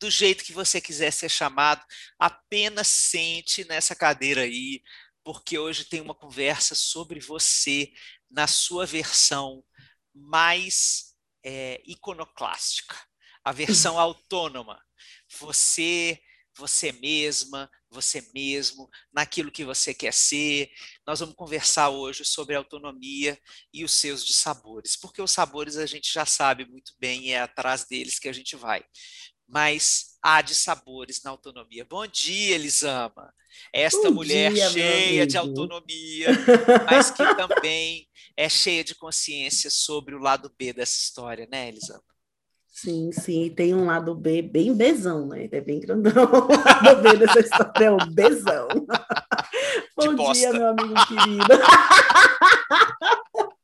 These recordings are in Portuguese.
do jeito que você quiser ser chamado, apenas sente nessa cadeira aí, porque hoje tem uma conversa sobre você na sua versão mais é, iconoclástica, a versão autônoma. Você, você mesma, você mesmo, naquilo que você quer ser. Nós vamos conversar hoje sobre autonomia e os seus dissabores, porque os sabores a gente já sabe muito bem e é atrás deles que a gente vai mas há de sabores na autonomia. Bom dia, Elisama. Esta Bom mulher dia, cheia de autonomia, mas que também é cheia de consciência sobre o lado B dessa história, né, Elisama? Sim, sim, tem um lado B bem bezão, né? É bem grandão. O lado B dessa história é o bezão. Bom dia, meu amigo querido.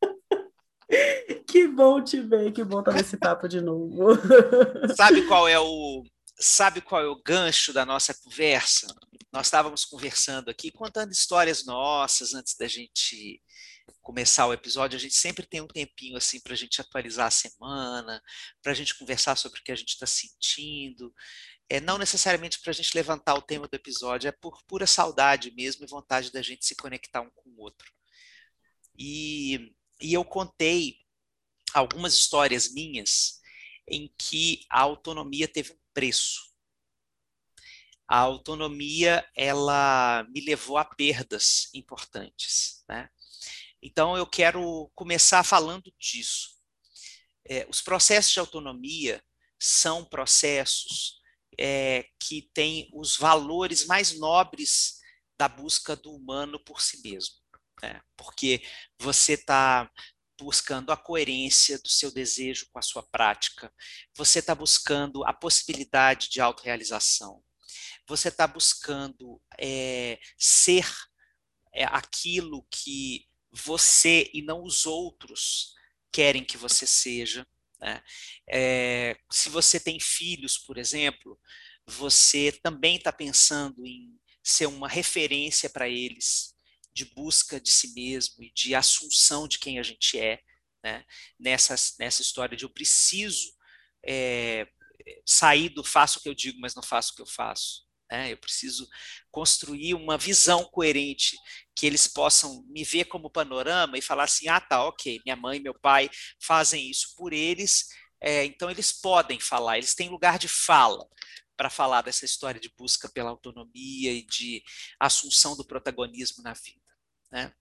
Que bom te ver, que bom estar nesse papo de novo. Sabe qual é o sabe qual é o gancho da nossa conversa? Nós estávamos conversando aqui, contando histórias nossas antes da gente começar o episódio. A gente sempre tem um tempinho assim para a gente atualizar a semana, para a gente conversar sobre o que a gente está sentindo. É, não necessariamente para a gente levantar o tema do episódio, é por pura saudade mesmo e vontade da gente se conectar um com o outro. E, e eu contei algumas histórias minhas em que a autonomia teve um preço. A autonomia ela me levou a perdas importantes, né? Então eu quero começar falando disso. É, os processos de autonomia são processos é, que têm os valores mais nobres da busca do humano por si mesmo. Né? Porque você está buscando a coerência do seu desejo com a sua prática, você está buscando a possibilidade de autorrealização, você está buscando é, ser é, aquilo que você e não os outros querem que você seja. Né? É, se você tem filhos, por exemplo, você também está pensando em ser uma referência para eles, de busca de si mesmo e de assunção de quem a gente é, né? nessa, nessa história de eu preciso é, sair do faço o que eu digo, mas não faço o que eu faço. Né? Eu preciso construir uma visão coerente que eles possam me ver como panorama e falar assim: ah, tá, ok, minha mãe, meu pai fazem isso por eles, é, então eles podem falar, eles têm lugar de fala para falar dessa história de busca pela autonomia e de assunção do protagonismo na vida. Né?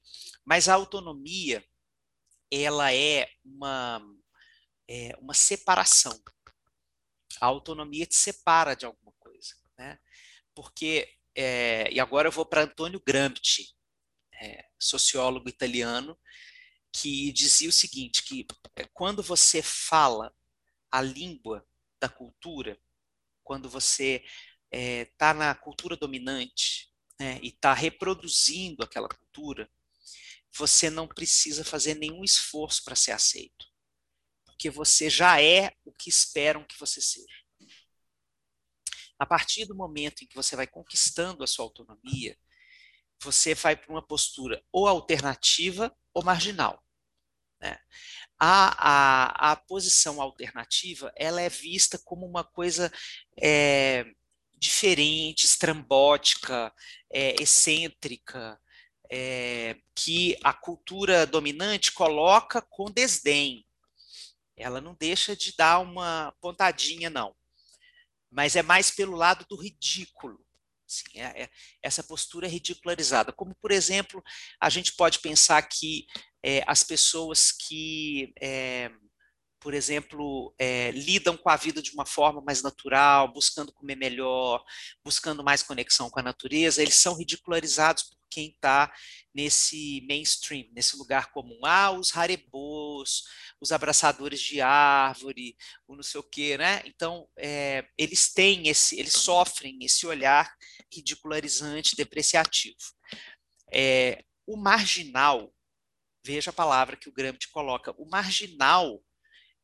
Mas a autonomia, ela é uma, é uma separação. A autonomia te separa de alguma coisa. Né? Porque, é, e agora eu vou para Antônio Gramsci, é, sociólogo italiano, que dizia o seguinte, que é, quando você fala a língua da cultura, quando você está é, na cultura dominante, né, e está reproduzindo aquela cultura, você não precisa fazer nenhum esforço para ser aceito, porque você já é o que esperam que você seja. A partir do momento em que você vai conquistando a sua autonomia, você vai para uma postura ou alternativa ou marginal. Né? A, a, a posição alternativa ela é vista como uma coisa é, diferente, estrambótica, é, excêntrica, é, que a cultura dominante coloca com desdém. Ela não deixa de dar uma pontadinha, não. Mas é mais pelo lado do ridículo. Assim, é, é, essa postura é ridicularizada. Como, por exemplo, a gente pode pensar que é, as pessoas que por exemplo, é, lidam com a vida de uma forma mais natural, buscando comer melhor, buscando mais conexão com a natureza, eles são ridicularizados por quem está nesse mainstream, nesse lugar comum. Ah, os harebos, os abraçadores de árvore, o não sei o quê, né? Então, é, eles têm esse, eles sofrem esse olhar ridicularizante, depreciativo. É, o marginal, veja a palavra que o Gramsci coloca, o marginal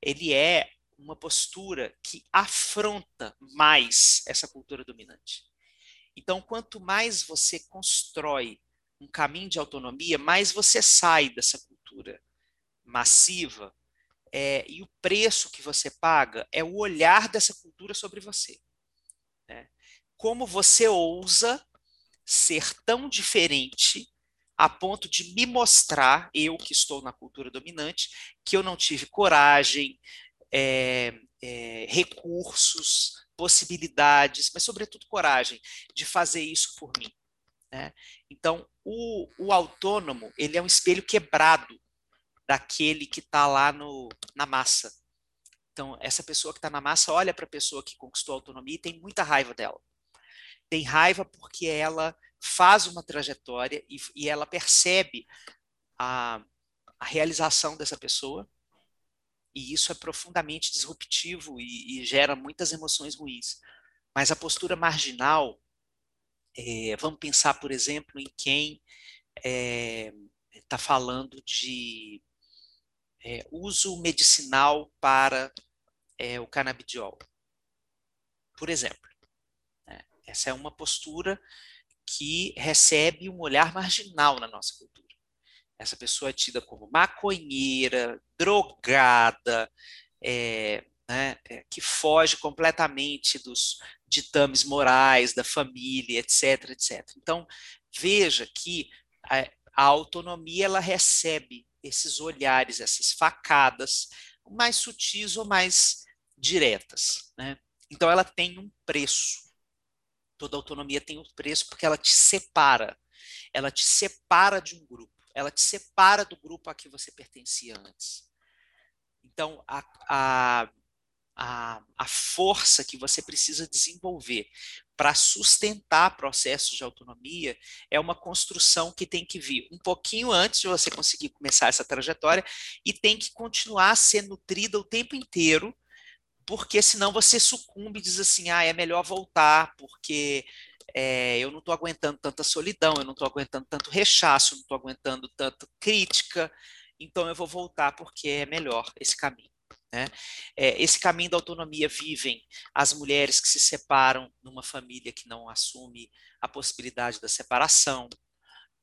ele é uma postura que afronta mais essa cultura dominante. Então, quanto mais você constrói um caminho de autonomia, mais você sai dessa cultura massiva, é, e o preço que você paga é o olhar dessa cultura sobre você. Né? Como você ousa ser tão diferente a ponto de me mostrar, eu que estou na cultura dominante, que eu não tive coragem, é, é, recursos, possibilidades, mas sobretudo coragem de fazer isso por mim. Né? Então, o, o, autônomo ele é um espelho quebrado daquele que está lá no, na massa. Então, essa pessoa que está na massa olha para a pessoa que conquistou a autonomia e tem muita raiva dela. Tem raiva porque ela faz uma trajetória e, e ela percebe a, a, realização dessa pessoa, e isso é profundamente disruptivo e, e gera muitas emoções ruins. Mas a postura marginal, é, vamos pensar, por exemplo, em quem está é, tá falando de é, uso medicinal para é, o canabidiol, por exemplo. Né? Essa é uma postura que recebe um olhar marginal na nossa cultura. Essa pessoa é tida como maconheira, drogada, é, né, é, que foge completamente dos ditames morais da família, etc, etc. Então, veja que a, a autonomia ela recebe esses olhares, essas facadas, mais sutis ou mais diretas. Né? Então, ela tem um preço toda autonomia tem um preço porque ela te separa. Ela te separa de um grupo. Ela te separa do grupo a que você pertencia antes. Então, a, a, a, a força que você precisa desenvolver para sustentar processos de autonomia é uma construção que tem que vir um pouquinho antes de você conseguir começar essa trajetória e tem que continuar a ser nutrida o tempo inteiro porque senão você sucumbe e diz assim, ah, é melhor voltar, porque é, eu não estou aguentando tanta solidão, eu não estou aguentando tanto rechaço, não estou aguentando tanta crítica, então eu vou voltar porque é melhor esse caminho. Né? É, esse caminho da autonomia vivem as mulheres que se separam numa família que não assume a possibilidade da separação,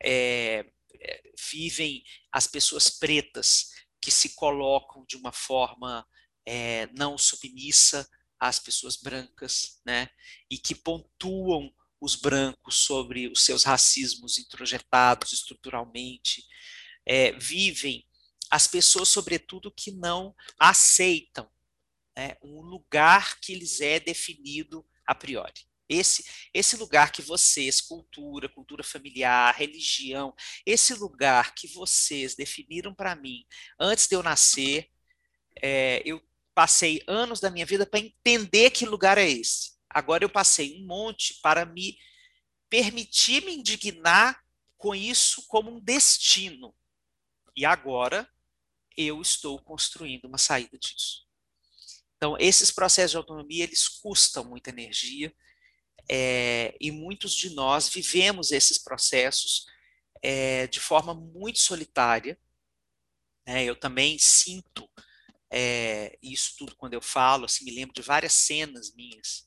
é, é vivem as pessoas pretas que se colocam de uma forma é, não submissa às pessoas brancas, né, e que pontuam os brancos sobre os seus racismos introjetados estruturalmente, é, vivem as pessoas, sobretudo, que não aceitam né, um lugar que lhes é definido a priori. Esse, esse lugar que vocês, cultura, cultura familiar, religião, esse lugar que vocês definiram para mim antes de eu nascer, é, eu passei anos da minha vida para entender que lugar é esse. Agora eu passei um monte para me permitir me indignar com isso como um destino. E agora eu estou construindo uma saída disso. Então, esses processos de autonomia, eles custam muita energia, é, e muitos de nós vivemos esses processos é, de forma muito solitária. Né? Eu também sinto é, isso tudo quando eu falo, assim, me lembro de várias cenas minhas,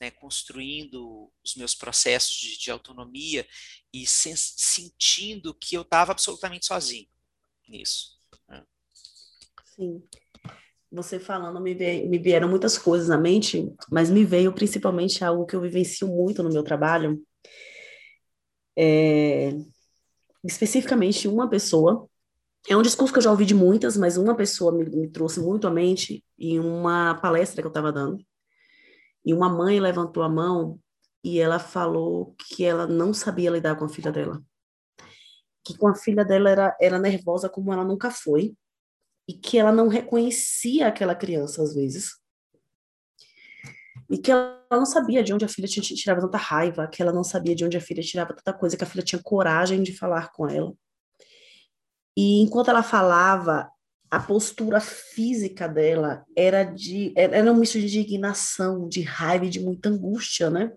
né, construindo os meus processos de, de autonomia e sen, sentindo que eu estava absolutamente sozinho nisso. Né? Sim. Você falando, me, veio, me vieram muitas coisas na mente, mas me veio principalmente algo que eu vivencio muito no meu trabalho. É, especificamente uma pessoa é um discurso que eu já ouvi de muitas, mas uma pessoa me, me trouxe muito à mente em uma palestra que eu estava dando. E uma mãe levantou a mão e ela falou que ela não sabia lidar com a filha dela. Que com a filha dela era, era nervosa como ela nunca foi. e que ela não reconhecia aquela criança às vezes. E que ela não sabia de onde a filha tirava tanta raiva, que ela não sabia de onde a filha tirava tanta coisa, que a filha tinha coragem de falar com ela. E enquanto ela falava, a postura física dela era de era um misto de indignação, de raiva e de muita angústia, né?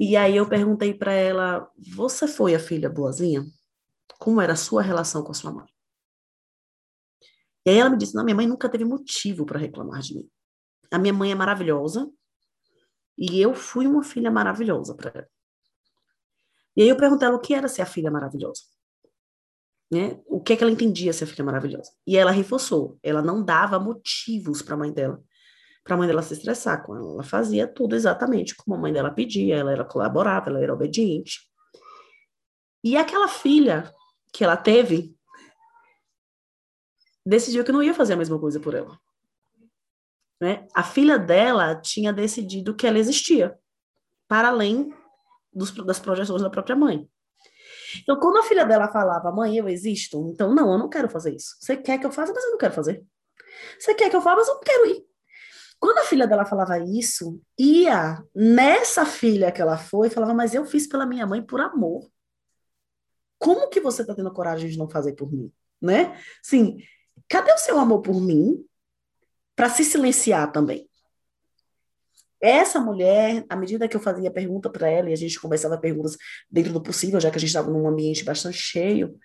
E aí eu perguntei para ela: "Você foi a filha boazinha? Como era a sua relação com a sua mãe?" E aí ela me disse: "Não, minha mãe nunca teve motivo para reclamar de mim. A minha mãe é maravilhosa e eu fui uma filha maravilhosa para ela." E aí eu perguntei ela o que era ser a filha maravilhosa né? O que é que ela entendia ser filha maravilhosa? E ela reforçou, ela não dava motivos para a mãe dela, para a mãe dela se estressar com ela. Ela fazia tudo exatamente como a mãe dela pedia, ela era colaborável, ela era obediente. E aquela filha que ela teve decidiu que não ia fazer a mesma coisa por ela. Né? A filha dela tinha decidido que ela existia, para além dos, das projeções da própria mãe. Então, quando a filha dela falava, mãe, eu existo, então, não, eu não quero fazer isso. Você quer que eu faça, mas eu não quero fazer. Você quer que eu faça, mas eu não quero ir. Quando a filha dela falava isso, ia nessa filha que ela foi, falava, mas eu fiz pela minha mãe por amor. Como que você está tendo coragem de não fazer por mim? Né? Sim, cadê o seu amor por mim para se silenciar também? Essa mulher, à medida que eu fazia pergunta para ela, e a gente conversava perguntas dentro do possível, já que a gente estava num ambiente bastante cheio,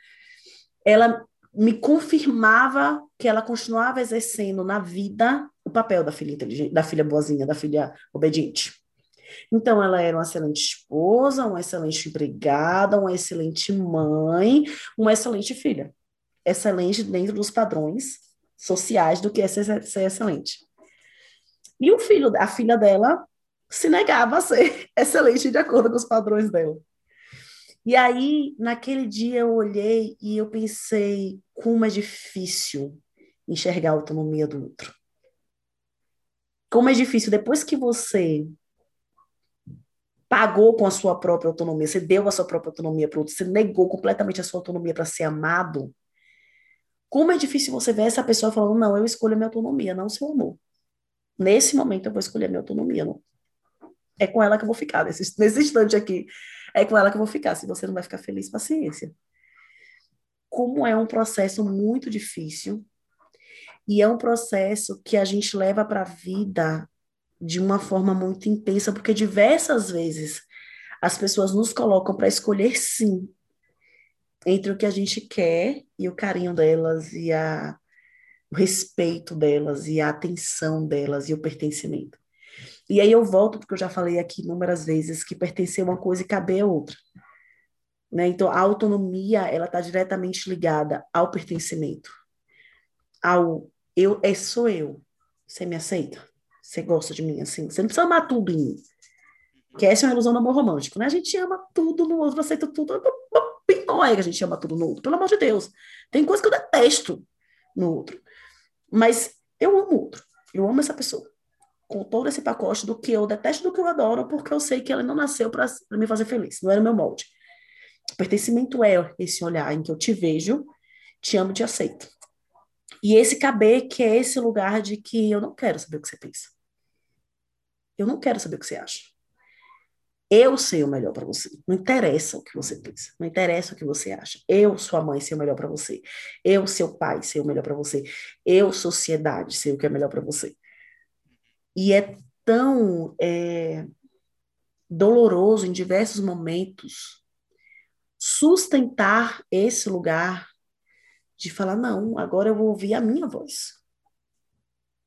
ela me confirmava que ela continuava exercendo na vida o papel da filha inteligente, da filha boazinha, da filha obediente. Então, ela era uma excelente esposa, uma excelente empregada, uma excelente mãe, uma excelente filha. Excelente dentro dos padrões sociais do que é ser, ser excelente. E o filho, a filha dela se negava a ser excelente de acordo com os padrões dela. E aí, naquele dia, eu olhei e eu pensei como é difícil enxergar a autonomia do outro. Como é difícil, depois que você pagou com a sua própria autonomia, você deu a sua própria autonomia para o outro, você negou completamente a sua autonomia para ser amado, como é difícil você ver essa pessoa falando, não, eu escolho a minha autonomia, não o seu amor. Nesse momento eu vou escolher a minha autonomia. Não. É com ela que eu vou ficar. Nesse, nesse instante aqui, é com ela que eu vou ficar. Se você não vai ficar feliz, paciência. Como é um processo muito difícil, e é um processo que a gente leva para a vida de uma forma muito intensa, porque diversas vezes as pessoas nos colocam para escolher sim entre o que a gente quer e o carinho delas e a o respeito delas e a atenção delas e o pertencimento. E aí eu volto, porque eu já falei aqui inúmeras vezes que pertencer uma coisa e caber a outra. Né? Então, a autonomia, ela está diretamente ligada ao pertencimento, ao eu, é, sou eu, você me aceita? Você gosta de mim assim? Você não precisa amar tudo em mim. Que essa é uma ilusão do amor romântico, né? A gente ama tudo no outro, aceita tudo. Não é que a gente ama tudo no outro, pelo amor de Deus. Tem coisa que eu detesto no outro. Mas eu amo outro. Eu amo essa pessoa. Com todo esse pacote do que eu detesto do que eu adoro, porque eu sei que ela não nasceu para me fazer feliz. Não era o meu molde. O pertencimento é esse olhar em que eu te vejo, te amo, te aceito. E esse caber, que é esse lugar de que eu não quero saber o que você pensa. Eu não quero saber o que você acha. Eu sei o melhor para você. Não interessa o que você pensa, não interessa o que você acha. Eu, sua mãe, sei o melhor para você. Eu, seu pai, sei o melhor para você. Eu, sociedade, sei o que é melhor para você. E é tão é, doloroso em diversos momentos sustentar esse lugar de falar: não, agora eu vou ouvir a minha voz.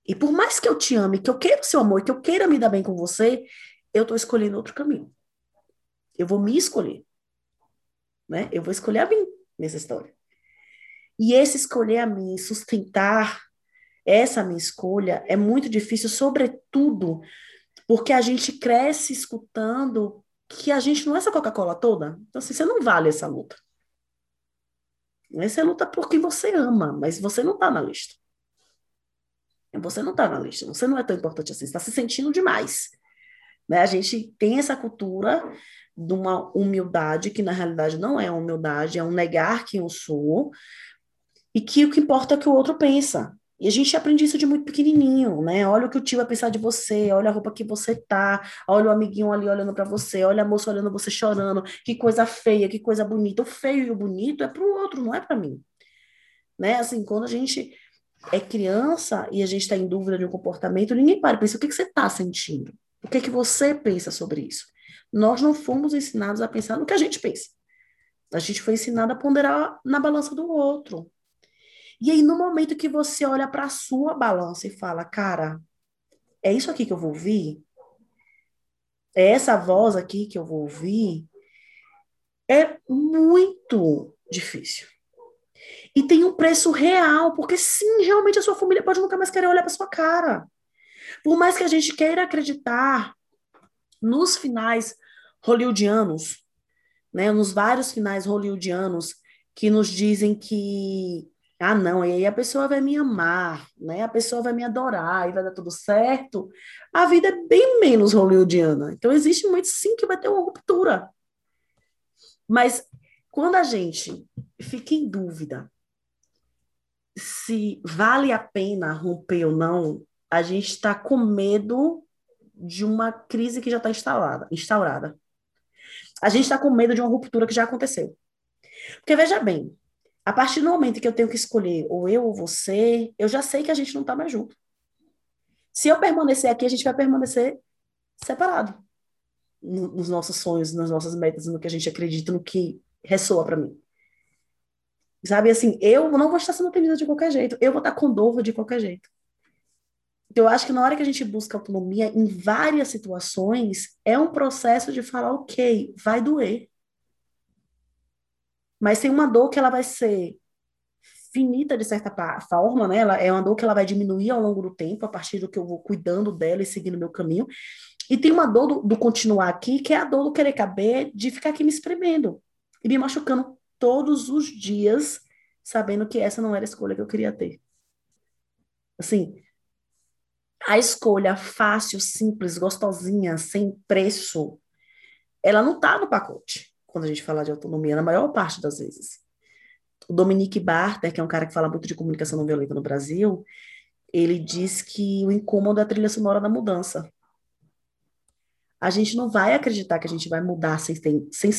E por mais que eu te ame, que eu queira o seu amor, que eu queira me dar bem com você, eu estou escolhendo outro caminho. Eu vou me escolher. Né? Eu vou escolher a mim nessa história. E esse escolher a mim, sustentar essa minha escolha é muito difícil, sobretudo porque a gente cresce escutando que a gente não é essa Coca-Cola toda. Então, assim, você não vale essa luta. Você luta porque você ama, mas você não está na lista. Você não está na lista, você não é tão importante assim, você está se sentindo demais. Né? A gente tem essa cultura de uma humildade que na realidade não é humildade, é um negar quem eu sou. E que o que importa é o que o outro pensa. E a gente aprende isso de muito pequenininho, né? Olha o que o tio vai pensar de você, olha a roupa que você tá, olha o amiguinho ali olhando para você, olha a moça olhando você chorando, que coisa feia, que coisa bonita. O feio e o bonito é para o outro, não é para mim. Né? Assim, quando a gente é criança e a gente está em dúvida de um comportamento, ninguém para e pensa o que, que você está sentindo, o que, que você pensa sobre isso. Nós não fomos ensinados a pensar no que a gente pensa. A gente foi ensinado a ponderar na balança do outro. E aí, no momento que você olha para a sua balança e fala, cara, é isso aqui que eu vou ouvir? É essa voz aqui que eu vou ouvir? É muito difícil. E tem um preço real, porque sim, realmente a sua família pode nunca mais querer olhar para sua cara. Por mais que a gente queira acreditar nos finais hollywoodianos, né, nos vários finais hollywoodianos que nos dizem que ah, não, e aí a pessoa vai me amar, né? A pessoa vai me adorar e vai dar tudo certo. A vida é bem menos hollywoodiana. Então existe muito sim que vai ter uma ruptura. Mas quando a gente fica em dúvida se vale a pena romper ou não, a gente está com medo de uma crise que já está instalada, instaurada. A gente está com medo de uma ruptura que já aconteceu. Porque veja bem, a partir do momento que eu tenho que escolher ou eu ou você, eu já sei que a gente não está mais junto. Se eu permanecer aqui, a gente vai permanecer separado nos nossos sonhos, nas nossas metas, no que a gente acredita, no que ressoa para mim. Sabe assim, eu não vou estar sendo atendida de qualquer jeito, eu vou estar com dor de qualquer jeito. Então, eu acho que na hora que a gente busca autonomia, em várias situações, é um processo de falar, ok, vai doer. Mas tem uma dor que ela vai ser finita de certa forma, né? Ela é uma dor que ela vai diminuir ao longo do tempo, a partir do que eu vou cuidando dela e seguindo meu caminho. E tem uma dor do, do continuar aqui, que é a dor do querer caber, de ficar aqui me espremendo e me machucando todos os dias, sabendo que essa não era a escolha que eu queria ter. Assim, a escolha fácil, simples, gostosinha, sem preço, ela não tá no pacote quando a gente fala de autonomia, na maior parte das vezes. O Dominique Barter, que é um cara que fala muito de comunicação não violenta no Brasil, ele diz que o incômodo é a trilha sonora da mudança. A gente não vai acreditar que a gente vai mudar sem, sem, sem,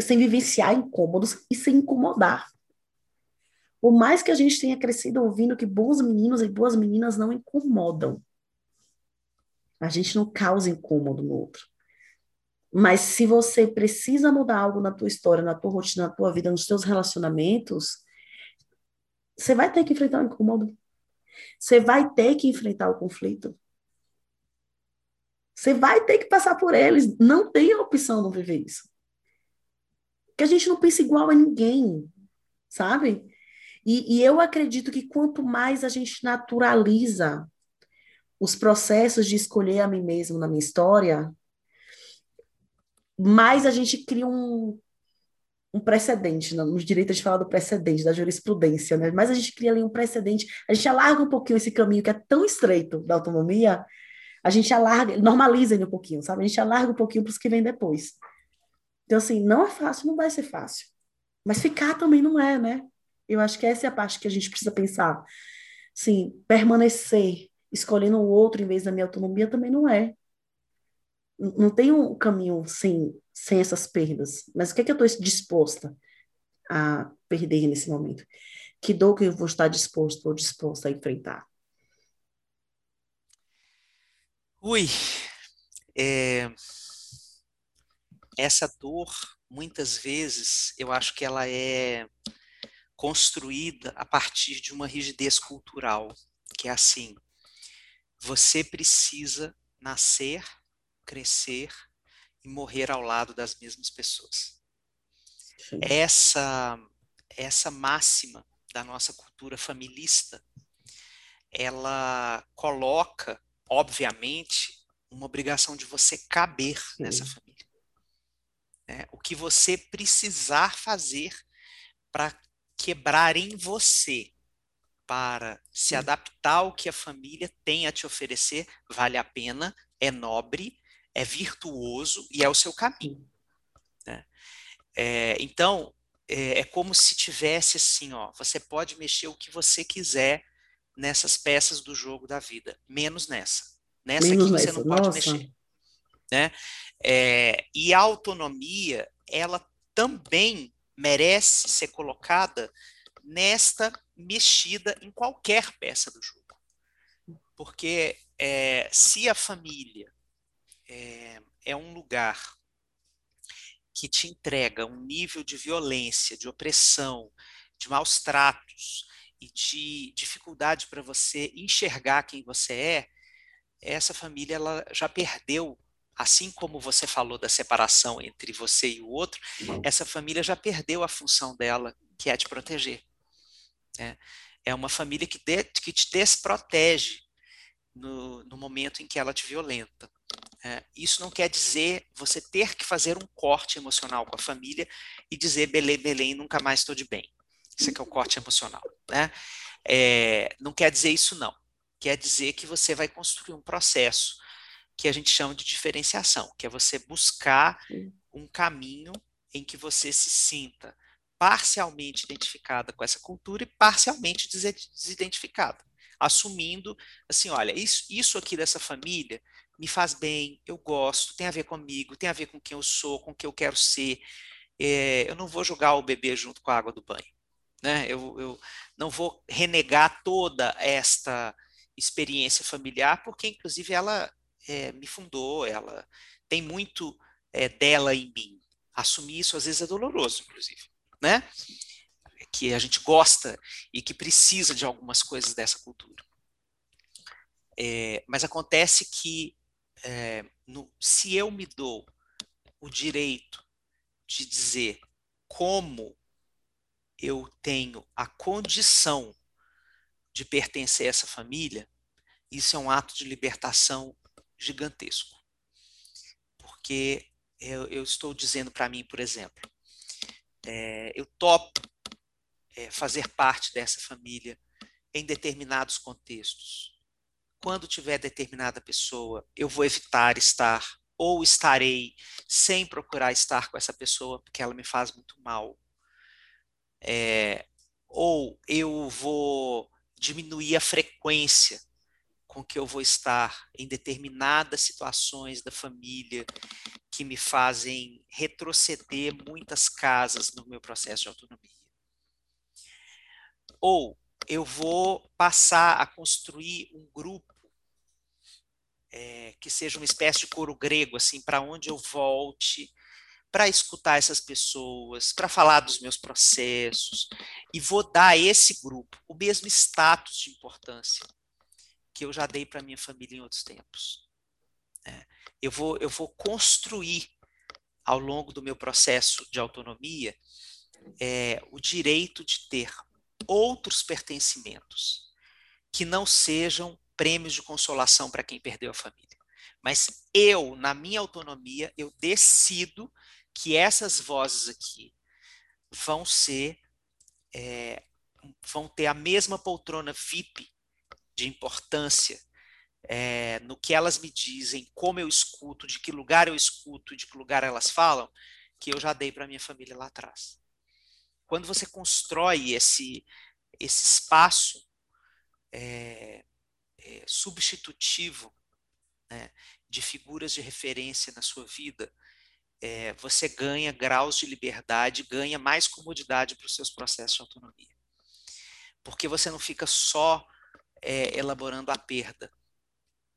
sem vivenciar incômodos e sem incomodar. Por mais que a gente tenha crescido ouvindo que bons meninos e boas meninas não incomodam, a gente não causa incômodo no outro. Mas se você precisa mudar algo na tua história, na tua rotina, na tua vida, nos teus relacionamentos, você vai ter que enfrentar o incômodo. Você vai ter que enfrentar o conflito. Você vai ter que passar por eles. Não tem a opção de não viver isso. Porque a gente não pensa igual a ninguém, sabe? E, e eu acredito que quanto mais a gente naturaliza os processos de escolher a mim mesmo na minha história, mais a gente cria um, um precedente, né? nos direitos de falar do precedente, da jurisprudência, né? Mas a gente cria ali um precedente, a gente alarga um pouquinho esse caminho que é tão estreito da autonomia, a gente alarga, normaliza ele um pouquinho, sabe? A gente alarga um pouquinho para os que vêm depois. Então, assim, não é fácil, não vai ser fácil. Mas ficar também não é, né? Eu acho que essa é a parte que a gente precisa pensar. Sim, permanecer escolhendo o outro em vez da minha autonomia também não é não tem um caminho sem, sem essas perdas. Mas o que é que eu estou disposta a perder nesse momento? Que dor que eu vou estar disposto ou disposta a enfrentar? Ui, é... essa dor, muitas vezes, eu acho que ela é construída a partir de uma rigidez cultural, que é assim, você precisa nascer crescer e morrer ao lado das mesmas pessoas. Sim. Essa essa máxima da nossa cultura familista, ela coloca, obviamente, uma obrigação de você caber Sim. nessa família. É, o que você precisar fazer para quebrar em você, para se adaptar ao que a família tem a te oferecer, vale a pena, é nobre é virtuoso e é o seu caminho. Né? É, então, é, é como se tivesse assim, ó, você pode mexer o que você quiser nessas peças do jogo da vida, menos nessa. Nessa menos aqui você não pode Nossa. mexer. Né? É, e a autonomia, ela também merece ser colocada nesta mexida em qualquer peça do jogo. Porque é, se a família é, é um lugar que te entrega um nível de violência, de opressão, de maus tratos e de dificuldade para você enxergar quem você é, essa família ela já perdeu, assim como você falou da separação entre você e o outro, essa família já perdeu a função dela, que é te proteger. Né? É uma família que, de, que te desprotege no, no momento em que ela te violenta. É, isso não quer dizer você ter que fazer um corte emocional com a família e dizer Belém, Belém, nunca mais estou de bem. Isso aqui é o corte emocional. Né? É, não quer dizer isso, não. Quer dizer que você vai construir um processo que a gente chama de diferenciação, que é você buscar um caminho em que você se sinta parcialmente identificada com essa cultura e parcialmente desidentificada, assumindo assim, olha, isso, isso aqui dessa família me faz bem, eu gosto, tem a ver comigo, tem a ver com quem eu sou, com o que eu quero ser. É, eu não vou jogar o bebê junto com a água do banho. Né? Eu, eu não vou renegar toda esta experiência familiar, porque inclusive ela é, me fundou, ela tem muito é, dela em mim. Assumir isso às vezes é doloroso, inclusive, né? Que a gente gosta e que precisa de algumas coisas dessa cultura. É, mas acontece que é, no, se eu me dou o direito de dizer como eu tenho a condição de pertencer a essa família, isso é um ato de libertação gigantesco. Porque eu, eu estou dizendo para mim, por exemplo, é, eu topo é, fazer parte dessa família em determinados contextos quando tiver determinada pessoa, eu vou evitar estar ou estarei sem procurar estar com essa pessoa porque ela me faz muito mal. É, ou eu vou diminuir a frequência com que eu vou estar em determinadas situações da família que me fazem retroceder muitas casas no meu processo de autonomia. Ou eu vou passar a construir um grupo é, que seja uma espécie de coro grego, assim, para onde eu volte, para escutar essas pessoas, para falar dos meus processos, e vou dar a esse grupo o mesmo status de importância que eu já dei para minha família em outros tempos. É, eu, vou, eu vou construir ao longo do meu processo de autonomia é, o direito de ter outros pertencimentos que não sejam prêmios de consolação para quem perdeu a família. Mas eu, na minha autonomia, eu decido que essas vozes aqui vão ser, é, vão ter a mesma poltrona VIP de importância é, no que elas me dizem, como eu escuto, de que lugar eu escuto, de que lugar elas falam, que eu já dei para minha família lá atrás. Quando você constrói esse, esse espaço é, é, substitutivo né, de figuras de referência na sua vida, é, você ganha graus de liberdade, ganha mais comodidade para os seus processos de autonomia. Porque você não fica só é, elaborando a perda,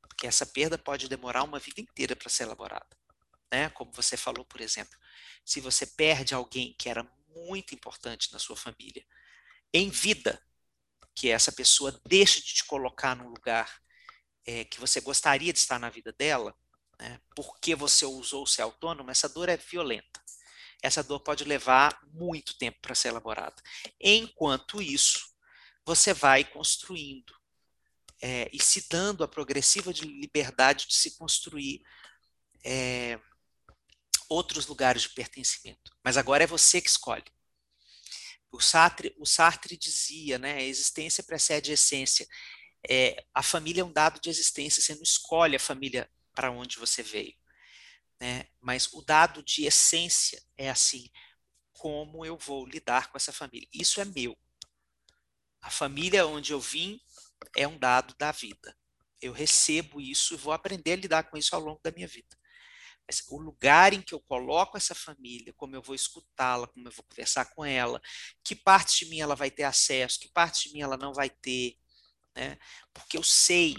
porque essa perda pode demorar uma vida inteira para ser elaborada. Né? Como você falou, por exemplo, se você perde alguém que era muito importante na sua família em vida, que essa pessoa deixe de te colocar num lugar é, que você gostaria de estar na vida dela, né, porque você usou ser autônomo, essa dor é violenta. Essa dor pode levar muito tempo para ser elaborada. Enquanto isso, você vai construindo é, e se dando a progressiva de liberdade de se construir é, outros lugares de pertencimento. Mas agora é você que escolhe. O Sartre, o Sartre dizia, né, a existência precede a essência. É, a família é um dado de existência, você não escolhe a família para onde você veio. Né? Mas o dado de essência é assim: como eu vou lidar com essa família. Isso é meu. A família onde eu vim é um dado da vida. Eu recebo isso e vou aprender a lidar com isso ao longo da minha vida. Mas o lugar em que eu coloco essa família, como eu vou escutá-la, como eu vou conversar com ela, que parte de mim ela vai ter acesso, que parte de mim ela não vai ter, né? Porque eu sei,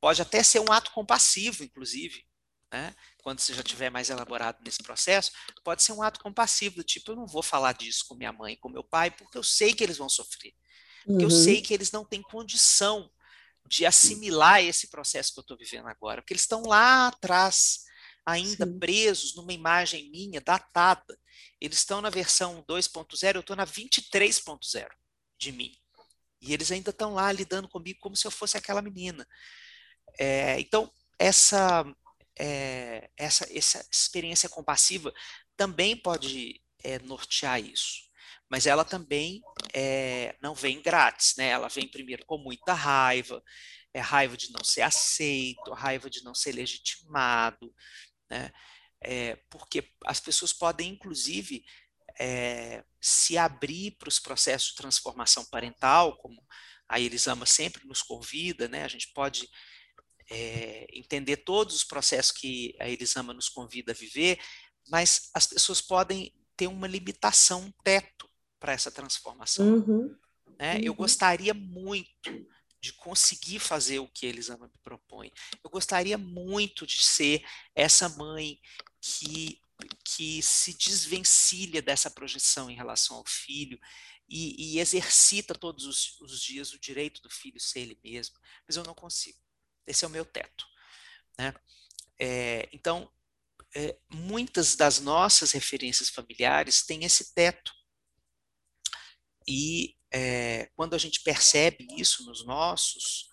pode até ser um ato compassivo, inclusive, né? Quando você já tiver mais elaborado nesse processo, pode ser um ato compassivo, do tipo, eu não vou falar disso com minha mãe, com meu pai, porque eu sei que eles vão sofrer. Porque uhum. eu sei que eles não têm condição de assimilar esse processo que eu estou vivendo agora, porque eles estão lá atrás, ainda Sim. presos numa imagem minha datada. Eles estão na versão 2.0, eu estou na 23.0 de mim. E eles ainda estão lá lidando comigo como se eu fosse aquela menina. É, então, essa, é, essa, essa experiência compassiva também pode é, nortear isso. Mas ela também é, não vem grátis, né? Ela vem primeiro com muita raiva, é raiva de não ser aceito, raiva de não ser legitimado, né? É, porque as pessoas podem, inclusive, é, se abrir para os processos de transformação parental, como a Elisama sempre nos convida, né? a gente pode é, entender todos os processos que a Elisama nos convida a viver, mas as pessoas podem ter uma limitação, um teto para essa transformação. Uhum. Né? Uhum. Eu gostaria muito de conseguir fazer o que eles me propõem. Eu gostaria muito de ser essa mãe que que se desvencilha dessa projeção em relação ao filho e, e exercita todos os, os, dias o direito do filho ser ele mesmo, mas eu não consigo. Esse é o meu teto. Né? É, então, é, muitas das nossas referências familiares têm esse teto. E é, quando a gente percebe isso nos nossos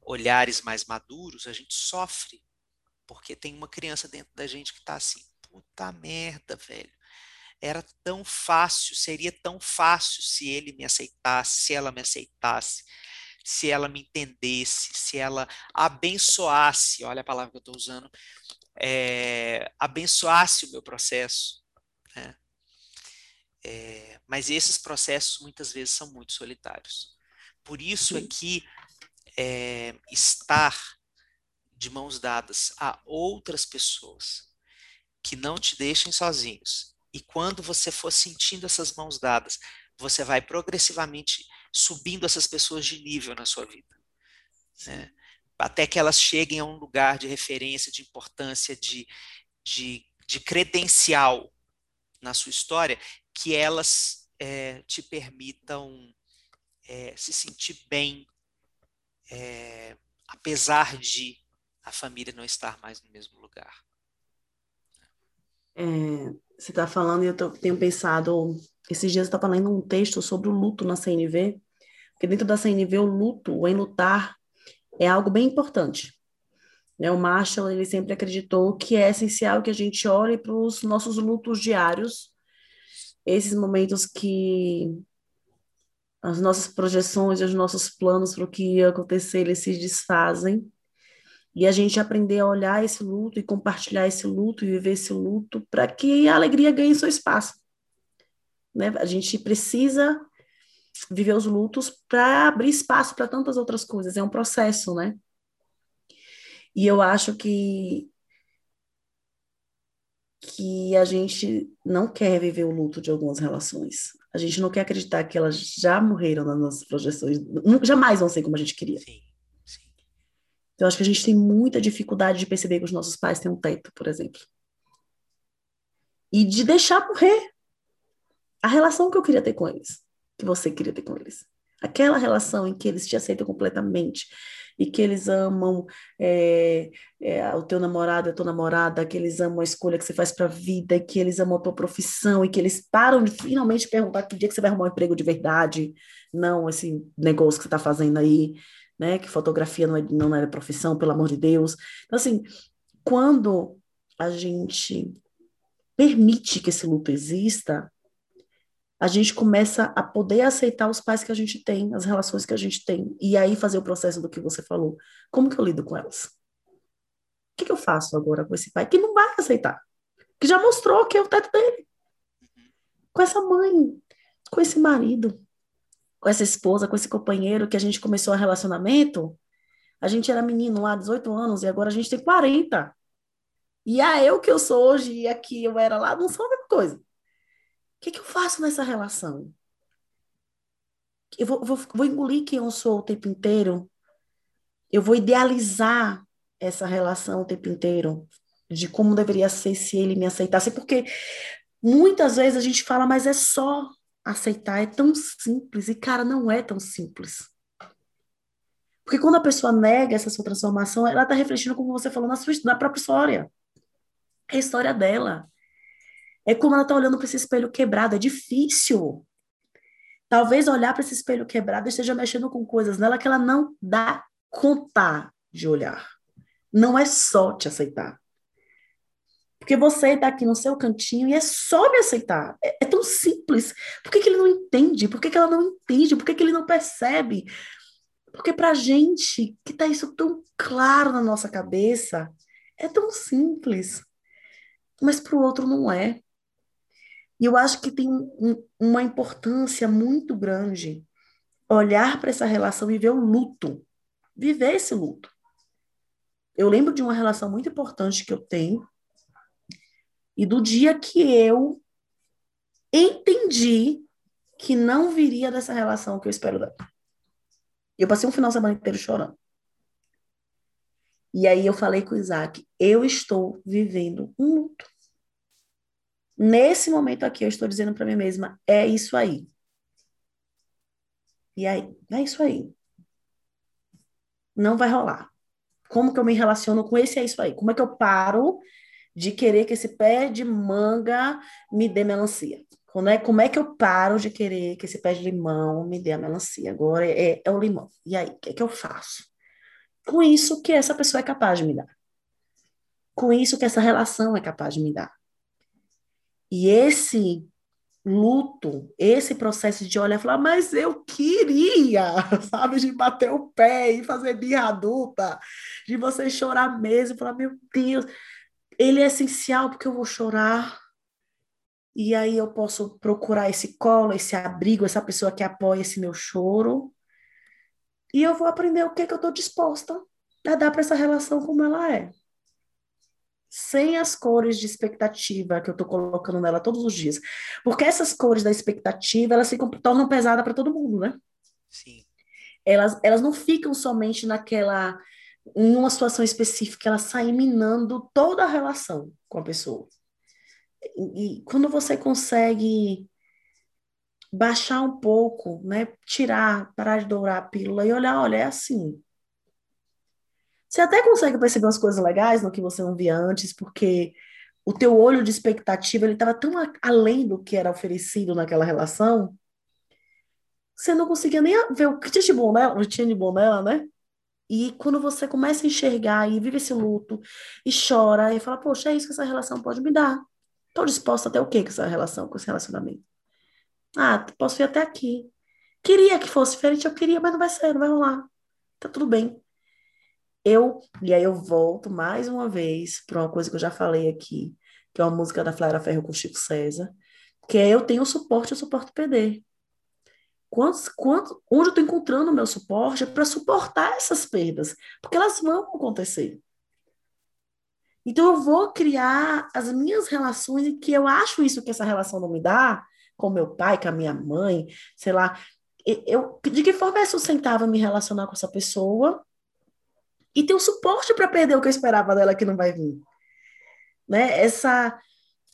olhares mais maduros, a gente sofre, porque tem uma criança dentro da gente que está assim, puta merda, velho. Era tão fácil, seria tão fácil se ele me aceitasse, se ela me aceitasse, se ela me entendesse, se ela abençoasse, olha a palavra que eu estou usando, é, abençoasse o meu processo. Né? É, mas esses processos muitas vezes são muito solitários. Por isso é que é, estar de mãos dadas a outras pessoas que não te deixem sozinhos, e quando você for sentindo essas mãos dadas, você vai progressivamente subindo essas pessoas de nível na sua vida. Né? Até que elas cheguem a um lugar de referência, de importância, de, de, de credencial na sua história, que elas é, te permitam é, se sentir bem, é, apesar de a família não estar mais no mesmo lugar. você está falando e eu tô, tenho pensado, esses dias eu estava lendo um texto sobre o luto na CNV, porque dentro da CNV o luto, o enlutar, é algo bem importante. Né? O Marshall ele sempre acreditou que é essencial que a gente olhe para os nossos lutos diários esses momentos que as nossas projeções e os nossos planos para o que ia acontecer, eles se desfazem. E a gente aprender a olhar esse luto e compartilhar esse luto e viver esse luto para que a alegria ganhe seu espaço. Né? A gente precisa viver os lutos para abrir espaço para tantas outras coisas. É um processo, né? E eu acho que que a gente não quer viver o luto de algumas relações. A gente não quer acreditar que elas já morreram nas nossas projeções, jamais vão ser como a gente queria. Sim, sim. Então, acho que a gente tem muita dificuldade de perceber que os nossos pais têm um teto, por exemplo. E de deixar morrer a relação que eu queria ter com eles, que você queria ter com eles. Aquela relação em que eles te aceitam completamente, e que eles amam é, é, o teu namorado, a tua namorada, que eles amam a escolha que você faz para a vida, que eles amam a tua profissão e que eles param de finalmente perguntar que dia que você vai arrumar um emprego de verdade, não esse negócio que você está fazendo aí, né? Que fotografia não é, não é profissão, pelo amor de Deus. Então, assim, quando a gente permite que esse luto exista, a gente começa a poder aceitar os pais que a gente tem, as relações que a gente tem, e aí fazer o processo do que você falou. Como que eu lido com elas? O que, que eu faço agora com esse pai que não vai aceitar? Que já mostrou que é o teto dele. com essa mãe, com esse marido, com essa esposa, com esse companheiro que a gente começou a relacionamento. A gente era menino lá, 18 anos, e agora a gente tem 40. E a eu que eu sou hoje e aqui eu era lá não são a mesma coisa. O que, que eu faço nessa relação? Eu vou, vou, vou engolir quem eu sou o tempo inteiro? Eu vou idealizar essa relação o tempo inteiro? De como deveria ser se ele me aceitasse? Porque muitas vezes a gente fala, mas é só aceitar, é tão simples. E, cara, não é tão simples. Porque quando a pessoa nega essa sua transformação, ela está refletindo, como você falou, na, sua, na própria história. É a história dela. É como ela está olhando para esse espelho quebrado. É difícil. Talvez olhar para esse espelho quebrado esteja mexendo com coisas nela que ela não dá conta de olhar. Não é só te aceitar. Porque você está aqui no seu cantinho e é só me aceitar. É, é tão simples. Por que, que, ele não entende? Por que, que ela não entende? Por que, que ele não percebe? Porque para gente que está isso tão claro na nossa cabeça, é tão simples. Mas para o outro não é. E eu acho que tem um, uma importância muito grande olhar para essa relação e ver o luto, viver esse luto. Eu lembro de uma relação muito importante que eu tenho e do dia que eu entendi que não viria dessa relação que eu espero dela. Eu passei um final de semana inteiro chorando. E aí eu falei com o Isaac, eu estou vivendo um luto. Nesse momento aqui, eu estou dizendo para mim mesma: é isso aí. E aí, é isso aí. Não vai rolar. Como que eu me relaciono com esse é isso aí? Como é que eu paro de querer que esse pé de manga me dê melancia? Como é, como é que eu paro de querer que esse pé de limão me dê a melancia? Agora é, é o limão. E aí, o que é que eu faço? Com isso que essa pessoa é capaz de me dar. Com isso que essa relação é capaz de me dar. E esse luto, esse processo de olhar e falar, mas eu queria, sabe, de bater o pé e fazer birra adulta, de você chorar mesmo, falar, meu Deus, ele é essencial porque eu vou chorar. E aí eu posso procurar esse colo, esse abrigo, essa pessoa que apoia esse meu choro. E eu vou aprender o que, que eu estou disposta a dar para essa relação como ela é sem as cores de expectativa que eu estou colocando nela todos os dias. Porque essas cores da expectativa, elas se tornam pesadas para todo mundo, né? Sim. Elas, elas não ficam somente naquela, em uma situação específica, elas saem minando toda a relação com a pessoa. E, e quando você consegue baixar um pouco, né, tirar, parar de dourar a pílula e olhar, olha, é assim, você até consegue perceber umas coisas legais no que você não via antes, porque o teu olho de expectativa ele estava tão além do que era oferecido naquela relação, você não conseguia nem ver o que tinha de bom nela, o que tinha de bom nela, né? E quando você começa a enxergar e vive esse luto e chora e fala, poxa, é isso que essa relação pode me dar. Estou disposta até o quê com essa relação, com esse relacionamento? Ah, posso ir até aqui. Queria que fosse diferente, eu queria, mas não vai ser, não vai rolar. Tá tudo bem. Eu, e aí eu volto mais uma vez para uma coisa que eu já falei aqui, que é uma música da Clara Ferro com Chico César, que é eu tenho suporte, eu suporto PD. Quantos, quantos, onde eu estou encontrando o meu suporte é para suportar essas perdas, porque elas vão acontecer. Então eu vou criar as minhas relações em que eu acho isso que essa relação não me dá, com meu pai, com a minha mãe, sei lá. Eu, de que forma é sustentável me relacionar com essa pessoa e ter o suporte para perder o que eu esperava dela que não vai vir. Né? Essa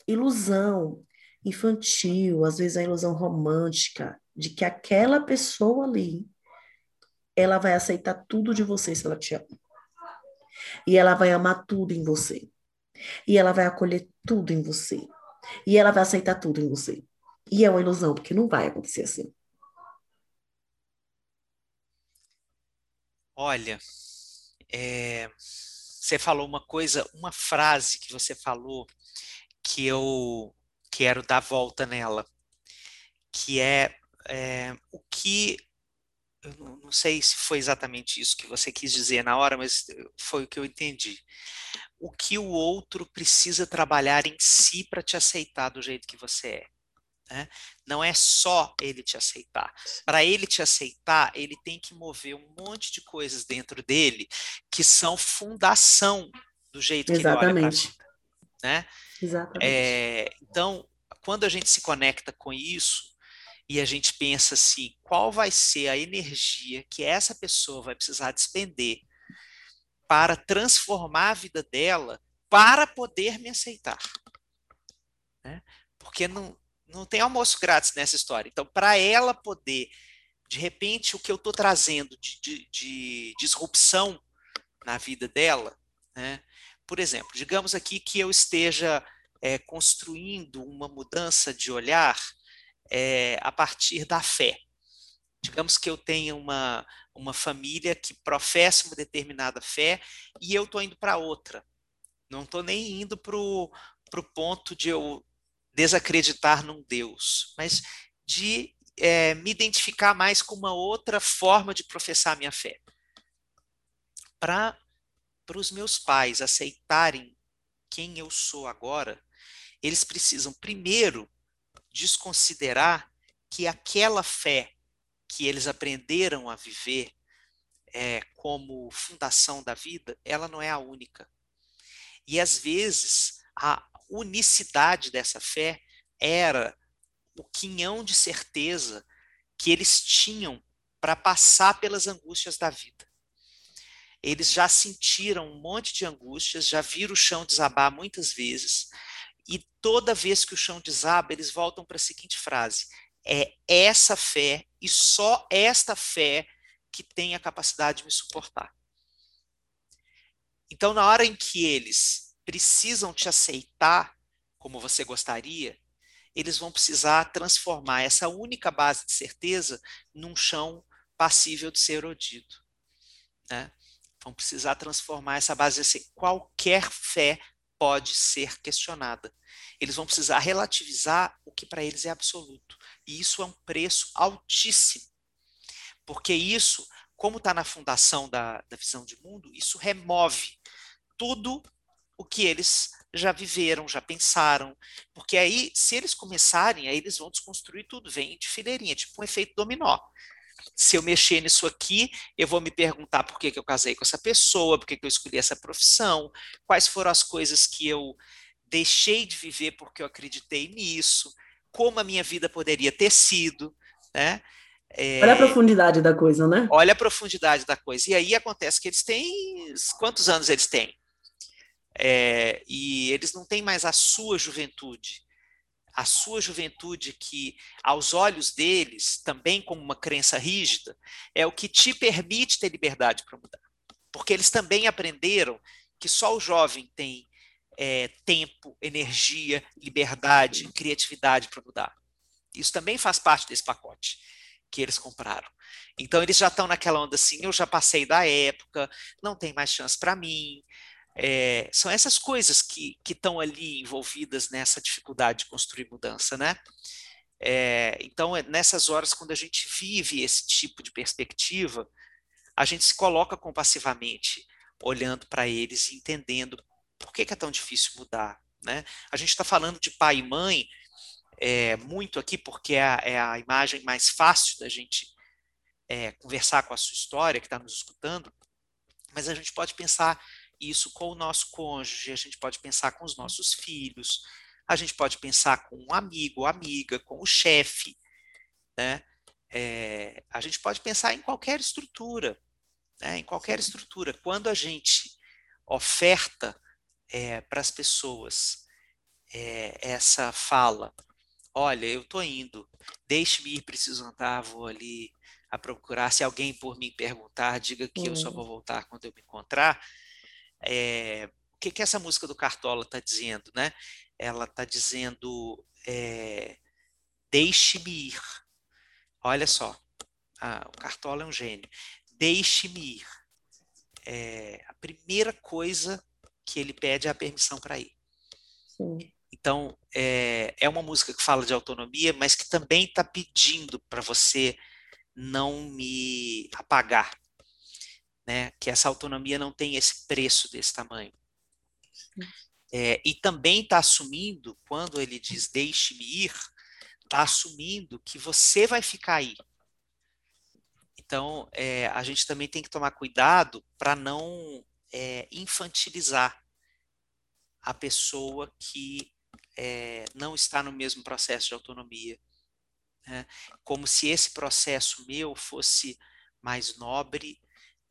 ilusão infantil, às vezes a ilusão romântica de que aquela pessoa ali ela vai aceitar tudo de você se ela te ama. E ela vai amar tudo em você. E ela vai acolher tudo em você. E ela vai aceitar tudo em você. E é uma ilusão, porque não vai acontecer assim. Olha, é, você falou uma coisa, uma frase que você falou que eu quero dar volta nela, que é, é o que eu não sei se foi exatamente isso que você quis dizer na hora, mas foi o que eu entendi. O que o outro precisa trabalhar em si para te aceitar do jeito que você é. Né? Não é só ele te aceitar. Para ele te aceitar, ele tem que mover um monte de coisas dentro dele que são fundação do jeito Exatamente. que ele olha para. Né? Exatamente. É, então, quando a gente se conecta com isso e a gente pensa assim, qual vai ser a energia que essa pessoa vai precisar despender para transformar a vida dela para poder me aceitar. Né? Porque não, não tem almoço grátis nessa história. Então, para ela poder, de repente, o que eu estou trazendo de, de, de, disrupção na vida dela, né? por exemplo, digamos aqui que eu esteja é, construindo uma mudança de olhar é, a partir da fé. Digamos que eu tenha uma, uma família que professa uma determinada fé e eu estou indo para outra. Não estou nem indo para o ponto de eu desacreditar num Deus, mas de é, me identificar mais com uma outra forma de professar minha fé. Para os meus pais aceitarem quem eu sou agora, eles precisam primeiro desconsiderar que aquela fé que eles aprenderam a viver é, como fundação da vida, ela não é a única. E às vezes a unicidade dessa fé era o quinhão de certeza que eles tinham para passar pelas angústias da vida. Eles já sentiram um monte de angústias, já viram o chão desabar muitas vezes, e toda vez que o chão desaba, eles voltam para a seguinte frase: é essa fé e só esta fé que tem a capacidade de me suportar. Então, na hora em que eles precisam te aceitar como você gostaria, eles vão precisar transformar essa única base de certeza num chão passível de ser erodido. Né? Vão precisar transformar essa base assim, qualquer fé pode ser questionada. Eles vão precisar relativizar o que para eles é absoluto. E isso é um preço altíssimo. Porque isso, como está na fundação da, da visão de mundo, isso remove tudo o que eles já viveram, já pensaram. Porque aí, se eles começarem, aí eles vão desconstruir tudo, vem de fileirinha, tipo um efeito dominó. Se eu mexer nisso aqui, eu vou me perguntar por que, que eu casei com essa pessoa, por que, que eu escolhi essa profissão, quais foram as coisas que eu deixei de viver porque eu acreditei nisso, como a minha vida poderia ter sido, né? É, olha a profundidade da coisa, né? Olha a profundidade da coisa. E aí acontece que eles têm. Quantos anos eles têm? É, e eles não têm mais a sua juventude. A sua juventude, que aos olhos deles, também como uma crença rígida, é o que te permite ter liberdade para mudar. Porque eles também aprenderam que só o jovem tem é, tempo, energia, liberdade, criatividade para mudar. Isso também faz parte desse pacote que eles compraram. Então eles já estão naquela onda assim, eu já passei da época, não tem mais chance para mim, é, são essas coisas que estão ali envolvidas nessa dificuldade de construir mudança, né? É, então, é nessas horas, quando a gente vive esse tipo de perspectiva, a gente se coloca compassivamente olhando para eles e entendendo por que, que, é tão difícil mudar. Né? A gente está falando de pai e mãe é, muito aqui, porque é a, é a, imagem mais fácil da gente conversar com a sua história, que está nos escutando, mas a gente pode pensar isso com o nosso cônjuge, a gente pode pensar com os nossos filhos, a gente pode pensar com um amigo, amiga, com o chefe, né? É, a gente pode pensar em qualquer estrutura, né? em qualquer estrutura. Quando a gente oferta é, para as pessoas é, essa fala, olha, eu estou indo, deixe-me ir, preciso andar, vou ali a procurar. Se alguém por mim perguntar, diga que eu só vou voltar quando eu me encontrar é, o que, que essa música do Cartola está dizendo, né? Ela está dizendo é, deixe-me ir. Olha só, a, o Cartola é um gênio. Deixe-me ir. É, a primeira coisa que ele pede é a permissão para ir. Sim. Então, é, é uma música que fala de autonomia, mas que também está pedindo para você não me apagar, né, que essa autonomia não tem esse preço desse tamanho. É, e também está assumindo, quando ele diz deixe-me ir, está assumindo que você vai ficar aí. Então, é, a gente também tem que tomar cuidado para não é, infantilizar a pessoa que é, não está no mesmo processo de autonomia. Né? Como se esse processo meu fosse mais nobre,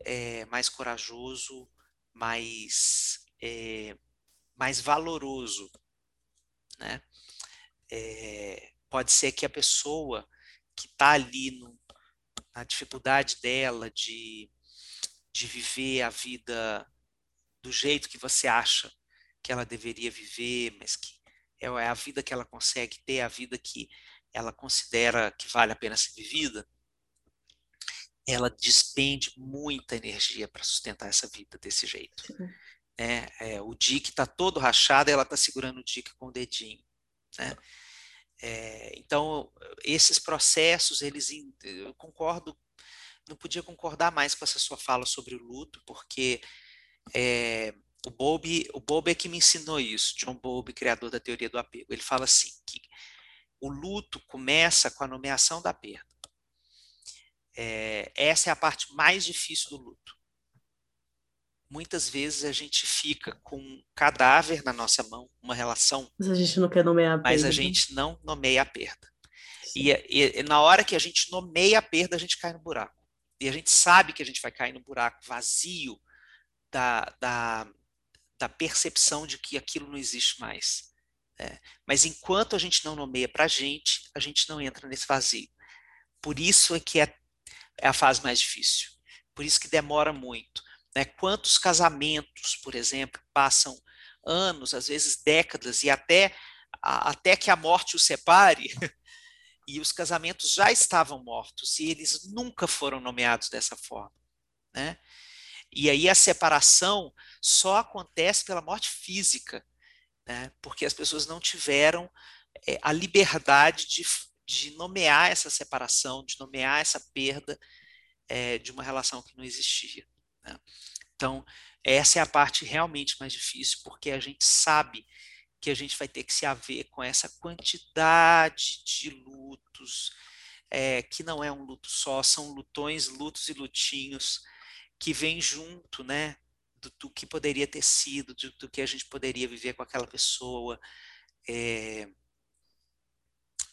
é, mais corajoso, mais, é, mais valoroso. Né? É, pode ser que a pessoa que está ali no, na dificuldade dela de, de viver a vida do jeito que você acha que ela deveria viver, mas que é, é a vida que ela consegue ter, a vida que ela considera que vale a pena ser vivida, ela despende muita energia para sustentar essa vida desse jeito. É, é, o Dick está todo rachado, ela está segurando o Dick com o dedinho. Né? É, então, esses processos, eles, eu concordo, não podia concordar mais com essa sua fala sobre o luto, porque é, o Bowlby, o Bowlby é que me ensinou isso, John Bowlby, criador da teoria do apego. Ele fala assim, que o luto começa com a nomeação da perda. É, essa é a parte mais difícil do luto. Muitas vezes a gente fica com um cadáver na nossa mão, uma relação. Mas a gente não quer nomear a perda. Mas a gente não nomeia a perda. E, e, e, na hora que a gente nomeia a perda, a gente cai no buraco. E a gente sabe que a gente vai cair no buraco vazio da, da, da percepção de que aquilo não existe mais. É. Mas enquanto a gente não nomeia para a gente, a gente não entra nesse vazio. Por isso é que é, é a fase mais difícil. Por isso que demora muito. Né? Quantos casamentos, por exemplo, passam anos, às vezes décadas, e até, a, até que a morte os separe, e os casamentos já estavam mortos, e eles nunca foram nomeados dessa forma. Né? E aí a separação só acontece pela morte física, né? porque as pessoas não tiveram é, a liberdade de, de nomear essa separação, de nomear essa perda é, de uma relação que não existia. Né? Então, essa é a parte realmente mais difícil, porque a gente sabe que a gente vai ter que se haver com essa quantidade de lutos, é, que não é um luto só, são lutões, lutos e lutinhos que vem junto, né, do, do que poderia ter sido, do, do, que a gente poderia viver com aquela pessoa. É...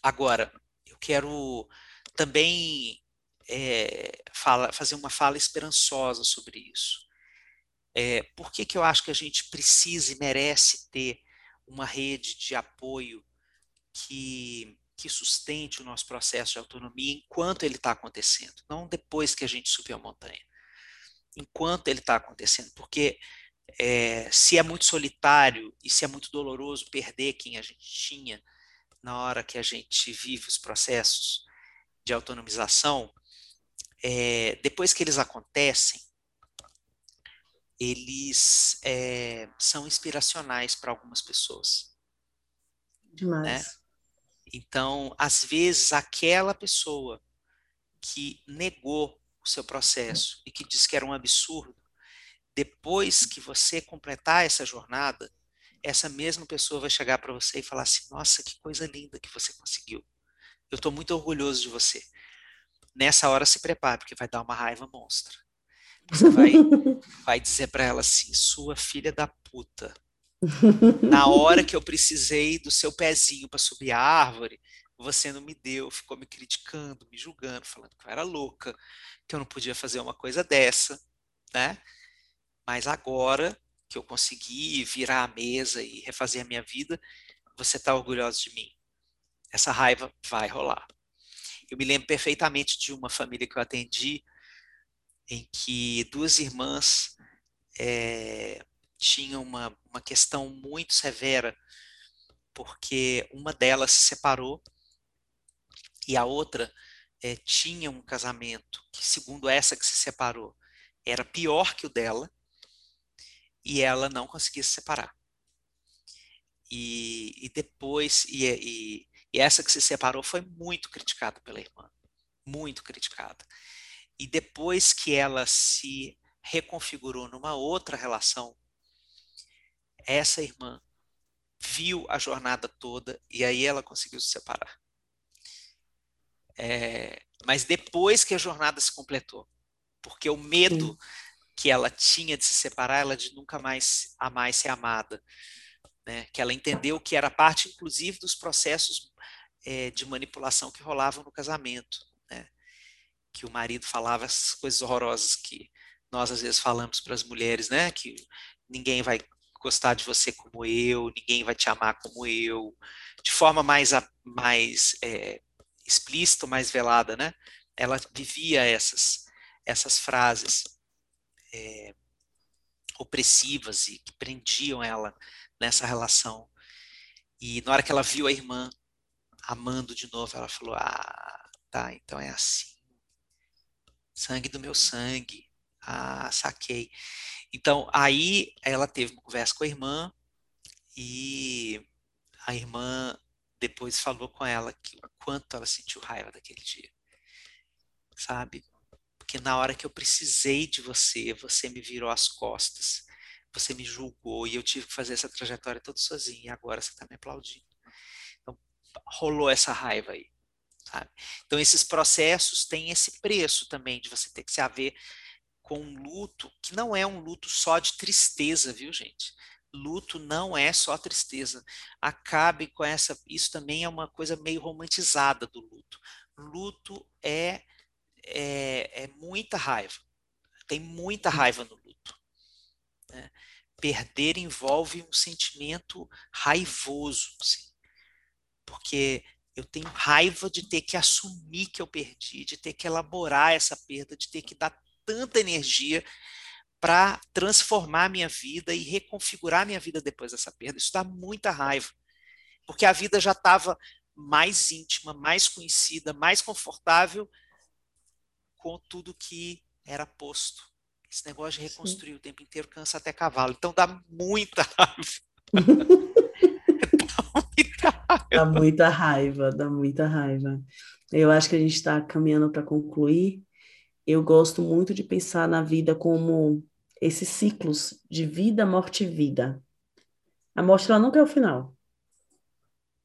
Agora, eu quero também é, fala, fazer uma fala esperançosa sobre isso. É, por que, que eu acho que a gente precisa e merece ter uma rede de apoio que, que sustente o nosso processo de autonomia enquanto ele está acontecendo, não depois que a gente subiu a montanha enquanto ele está acontecendo, porque é, se é muito solitário e se é muito doloroso perder quem a gente tinha na hora que a gente vive os processos de autonomização, é, depois que eles acontecem, eles é, são inspiracionais para algumas pessoas. Demais. Né? Então, às vezes, aquela pessoa que negou o seu processo e que diz que era um absurdo, depois que você completar essa jornada, essa mesma pessoa vai chegar para você e falar assim: Nossa, que coisa linda que você conseguiu. Eu estou muito orgulhoso de você. Nessa hora se prepare, porque vai dar uma raiva monstra. Você vai, vai dizer para ela assim: Sua filha da puta. Na hora que eu precisei do seu pezinho para subir a árvore, você não me deu, ficou me criticando, me julgando, falando que eu era louca, que eu não podia fazer uma coisa dessa, né? Mas agora que eu consegui virar a mesa e refazer a minha vida, você está orgulhoso de mim. Essa raiva vai rolar. Eu me lembro perfeitamente de uma família que eu atendi, em que duas irmãs é, tinham uma, uma questão muito severa, porque uma delas se separou e a outra é, tinha um casamento que, segundo essa que se separou, era pior que o dela, e ela não conseguia se separar. E, e depois, e, e, e essa que se separou foi muito criticada pela irmã, muito criticada. E depois que ela se reconfigurou numa outra relação, essa irmã viu a jornada toda e aí ela conseguiu se separar. É, mas depois que a jornada se completou, porque o medo Sim. Que ela tinha de se separar, ela de nunca mais amar e ser amada, né? que ela entendeu que era parte, inclusive, dos processos é, de manipulação que rolavam no casamento, né? que o marido falava essas coisas horrorosas que nós às vezes falamos para as mulheres, né? Que ninguém vai gostar de você como eu, ninguém vai te amar como eu, de forma mais mais é, explícita, mais velada, né? Ela vivia essas essas frases é, opressivas e que prendiam ela nessa relação. E na hora que ela viu a irmã amando de novo, ela falou: Ah, tá, então é assim. Sangue do meu sangue. Ah, saquei. Então, aí ela teve uma conversa com a irmã e a irmã depois falou com ela que o quanto ela sentiu raiva daquele dia. Sabe? Porque na hora que eu precisei de você, você me virou as costas, você me julgou e eu tive que fazer essa trajetória toda sozinha e agora você está me aplaudindo. Então, rolou essa raiva aí. Sabe? Então, esses processos têm esse preço também de você ter que se haver com um luto que não é um luto só de tristeza, viu, gente? Luto não é só tristeza. Acabe com essa. Isso também é uma coisa meio romantizada do luto. Luto é é, é muita raiva. Tem muita raiva no luto. Né? Perder envolve um sentimento raivoso, assim, porque eu tenho raiva de ter que assumir que eu perdi, de ter que elaborar essa perda, de ter que dar tanta energia para transformar minha vida e reconfigurar minha vida depois dessa perda. Isso dá muita raiva, porque a vida já estava mais íntima, mais conhecida, mais confortável com tudo que era posto. Esse negócio de reconstruir Sim. o tempo inteiro cansa até cavalo. Então dá muita raiva. dá muita raiva. Dá muita raiva, Eu acho que a gente está caminhando para concluir. Eu gosto muito de pensar na vida como esses ciclos de vida, morte e vida. A morte ela nunca é o final.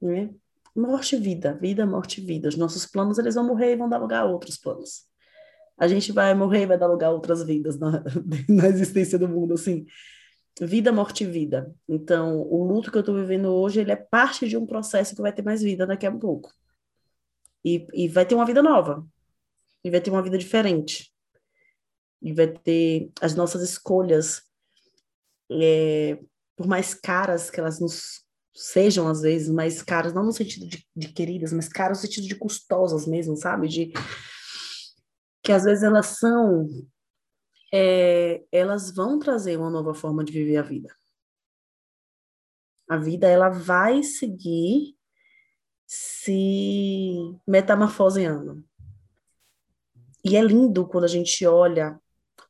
Né? Morte e vida, vida, morte e vida. Os nossos planos eles vão morrer e vão dar lugar a outros planos a gente vai morrer e vai dar lugar a outras vidas na, na existência do mundo, assim. Vida, morte e vida. Então, o luto que eu estou vivendo hoje, ele é parte de um processo que vai ter mais vida daqui a pouco. E, e vai ter uma vida nova. E vai ter uma vida diferente. E vai ter as nossas escolhas, é, por mais caras que elas nos sejam, às vezes, mais caras, não no sentido de, de queridas, mas caras no sentido de custosas mesmo, sabe? De que às vezes elas são, é, elas vão trazer uma nova forma de viver a vida. A vida ela vai seguir se metamorfoseando. E é lindo quando a gente olha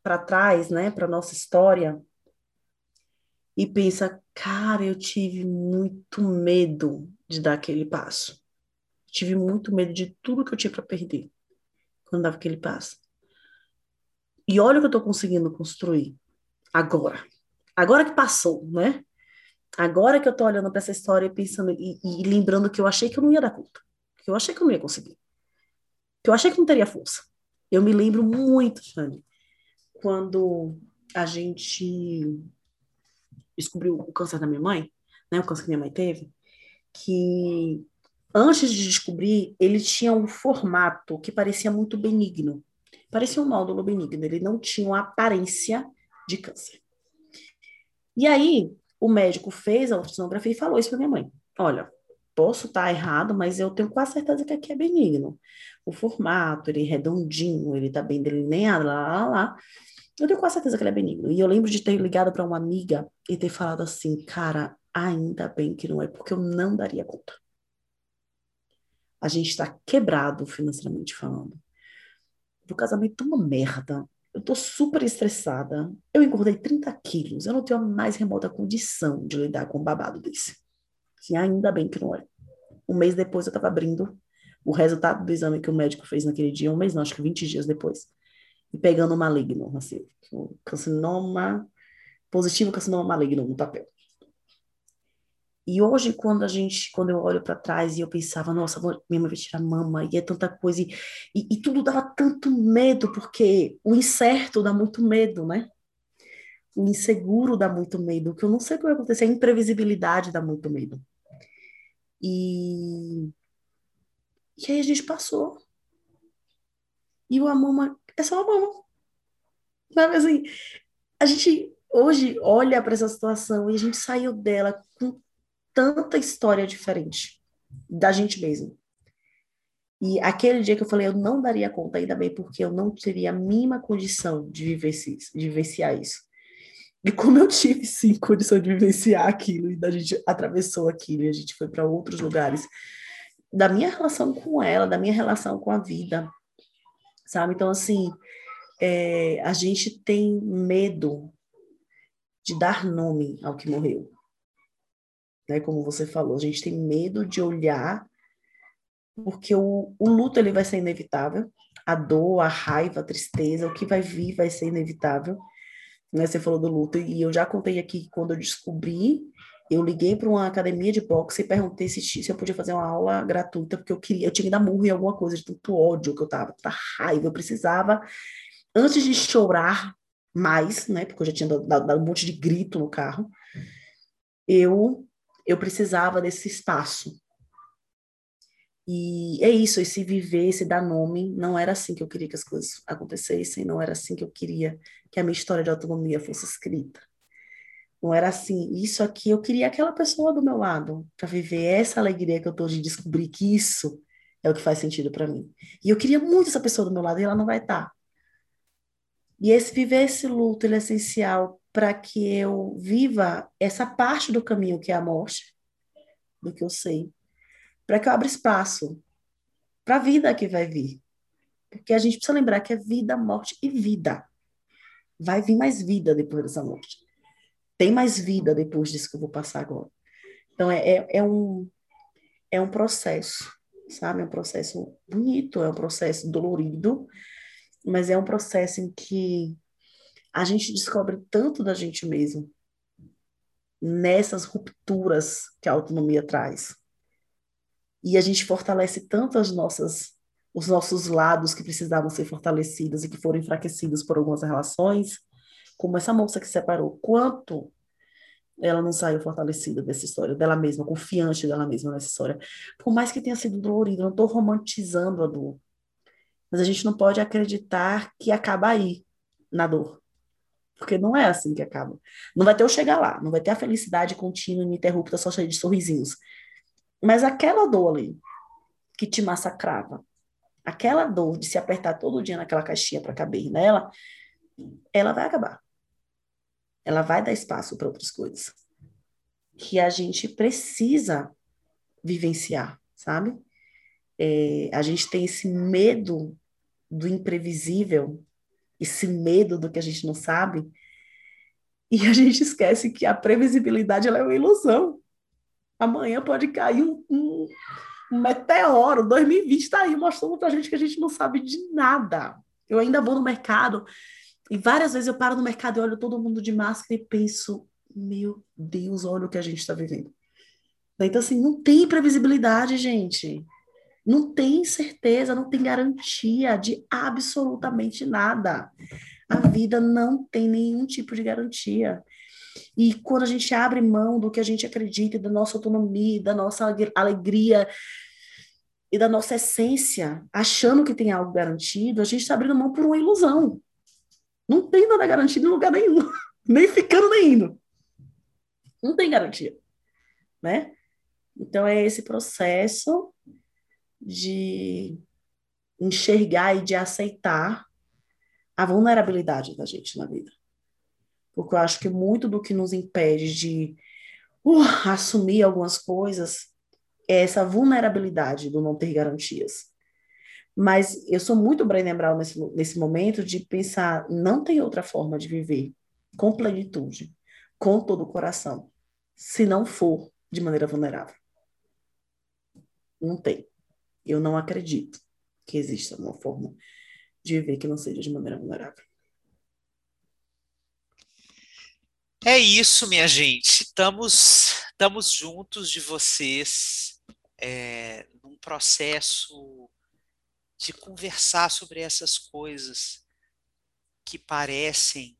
para trás, né, para nossa história e pensa, cara, eu tive muito medo de dar aquele passo. Tive muito medo de tudo que eu tinha para perder quando dava aquele passo. E olha o que eu estou conseguindo construir agora. Agora que passou, né? Agora que eu estou olhando para essa história pensando e, e, lembrando que eu achei que eu não ia dar conta, que eu achei que eu não ia conseguir, que eu achei que não teria força. Eu me lembro muito, Shane, quando a gente descobriu o câncer da minha mãe, né, o câncer que minha mãe teve, que antes de descobrir, ele tinha um formato que parecia muito benigno. Parecia um nódulo benigno, ele não tinha uma aparência de câncer. E aí, o médico fez a ultrassonografia e falou isso para minha mãe: Olha, posso estar errado, mas eu tenho quase certeza que aqui é benigno. O formato, ele é redondinho, ele está bem delineado, lá, lá, lá. Eu tenho quase certeza que ele é benigno. E eu lembro de ter ligado para uma amiga e ter falado assim: Cara, ainda bem que não é, porque eu não daria conta a gente está quebrado financeiramente falando. O casamento é uma merda. Eu tô super estressada. Eu engordei 30 quilos. Eu não tenho a mais remota condição de lidar com um babado desse. Assim, ainda bem que não é. Um mês depois eu tava abrindo o resultado do exame que o médico fez naquele dia, um mês não, acho que 20 dias depois. E pegando o maligno, assim, o carcinoma positivo, carcinoma maligno no papel. E hoje, quando a gente, quando eu olho para trás e eu pensava, nossa, minha mãe vai tirar mama, e é tanta coisa, e, e, e tudo dava tanto medo, porque o incerto dá muito medo, né? O inseguro dá muito medo, o que eu não sei o que vai acontecer, a imprevisibilidade dá muito medo. E, e aí a gente passou. E o mama é só a mama. Sabe assim, a gente hoje olha para essa situação e a gente saiu dela tanta história diferente da gente mesmo. E aquele dia que eu falei, eu não daria conta, ainda bem, porque eu não teria a mínima condição de, vivenciar, de vivenciar isso. E como eu tive, sim, condição de vivenciar aquilo, e a gente atravessou aquilo, e a gente foi para outros lugares, da minha relação com ela, da minha relação com a vida, sabe? Então, assim, é, a gente tem medo de dar nome ao que morreu né? Como você falou, a gente tem medo de olhar, porque o, o luto ele vai ser inevitável, a dor, a raiva, a tristeza, o que vai vir vai ser inevitável. Né? Você falou do luto, e eu já contei aqui que quando eu descobri, eu liguei para uma academia de boxe e perguntei se, se eu podia fazer uma aula gratuita, porque eu queria, eu tinha que dar murro em alguma coisa, de tanto ódio que eu tava, tanta raiva, eu precisava, antes de chorar mais, né, porque eu já tinha dado, dado um monte de grito no carro, eu eu precisava desse espaço. E é isso, esse viver, esse dar nome, não era assim que eu queria que as coisas acontecessem, não era assim que eu queria que a minha história de autonomia fosse escrita. Não era assim, isso aqui, eu queria aquela pessoa do meu lado, para viver essa alegria que eu tô de descobrir que isso é o que faz sentido para mim. E eu queria muito essa pessoa do meu lado e ela não vai estar. Tá. E esse viver esse luto, ele é essencial para que eu viva essa parte do caminho que é a morte, do que eu sei, para que eu abra espaço para a vida que vai vir. Porque a gente precisa lembrar que é vida, morte e vida. Vai vir mais vida depois dessa morte. Tem mais vida depois disso que eu vou passar agora. Então, é, é, é um, é um processo, sabe? É um processo bonito, é um processo dolorido, mas é um processo em que a gente descobre tanto da gente mesmo nessas rupturas que a autonomia traz. E a gente fortalece tanto as nossas os nossos lados que precisavam ser fortalecidos e que foram enfraquecidos por algumas relações, como essa moça que se separou, quanto ela não saiu fortalecida dessa história, dela mesma, confiante dela mesma nessa história. Por mais que tenha sido dolorido, não estou romantizando a dor. Mas a gente não pode acreditar que acaba aí, na dor. Porque não é assim que acaba. Não vai ter eu chegar lá, não vai ter a felicidade contínua, ininterrupta, só cheia de sorrisinhos. Mas aquela dor ali, que te massacrava, aquela dor de se apertar todo dia naquela caixinha para caber nela, ela vai acabar. Ela vai dar espaço para outras coisas. Que a gente precisa vivenciar, sabe? É, a gente tem esse medo do imprevisível, esse medo do que a gente não sabe, e a gente esquece que a previsibilidade é uma ilusão. Amanhã pode cair um, um, um meteoro, 2020 está aí mostrando para a gente que a gente não sabe de nada. Eu ainda vou no mercado e várias vezes eu paro no mercado e olho todo mundo de máscara e penso, meu Deus, olha o que a gente está vivendo. Então, assim, não tem previsibilidade, gente não tem certeza, não tem garantia de absolutamente nada. A vida não tem nenhum tipo de garantia. E quando a gente abre mão do que a gente acredita, da nossa autonomia, da nossa alegria e da nossa essência, achando que tem algo garantido, a gente está abrindo mão por uma ilusão. Não tem nada garantido em lugar nenhum, nem ficando nem indo. Não tem garantia, né? Então é esse processo de enxergar e de aceitar a vulnerabilidade da gente na vida. Porque eu acho que muito do que nos impede de uh, assumir algumas coisas é essa vulnerabilidade do não ter garantias. Mas eu sou muito Brené Brown nesse, nesse momento de pensar, não tem outra forma de viver com plenitude, com todo o coração, se não for de maneira vulnerável. Não tem. Eu não acredito que exista uma forma de viver que não seja de maneira vulnerável. É isso, minha gente. Estamos estamos juntos de vocês é, num processo de conversar sobre essas coisas que parecem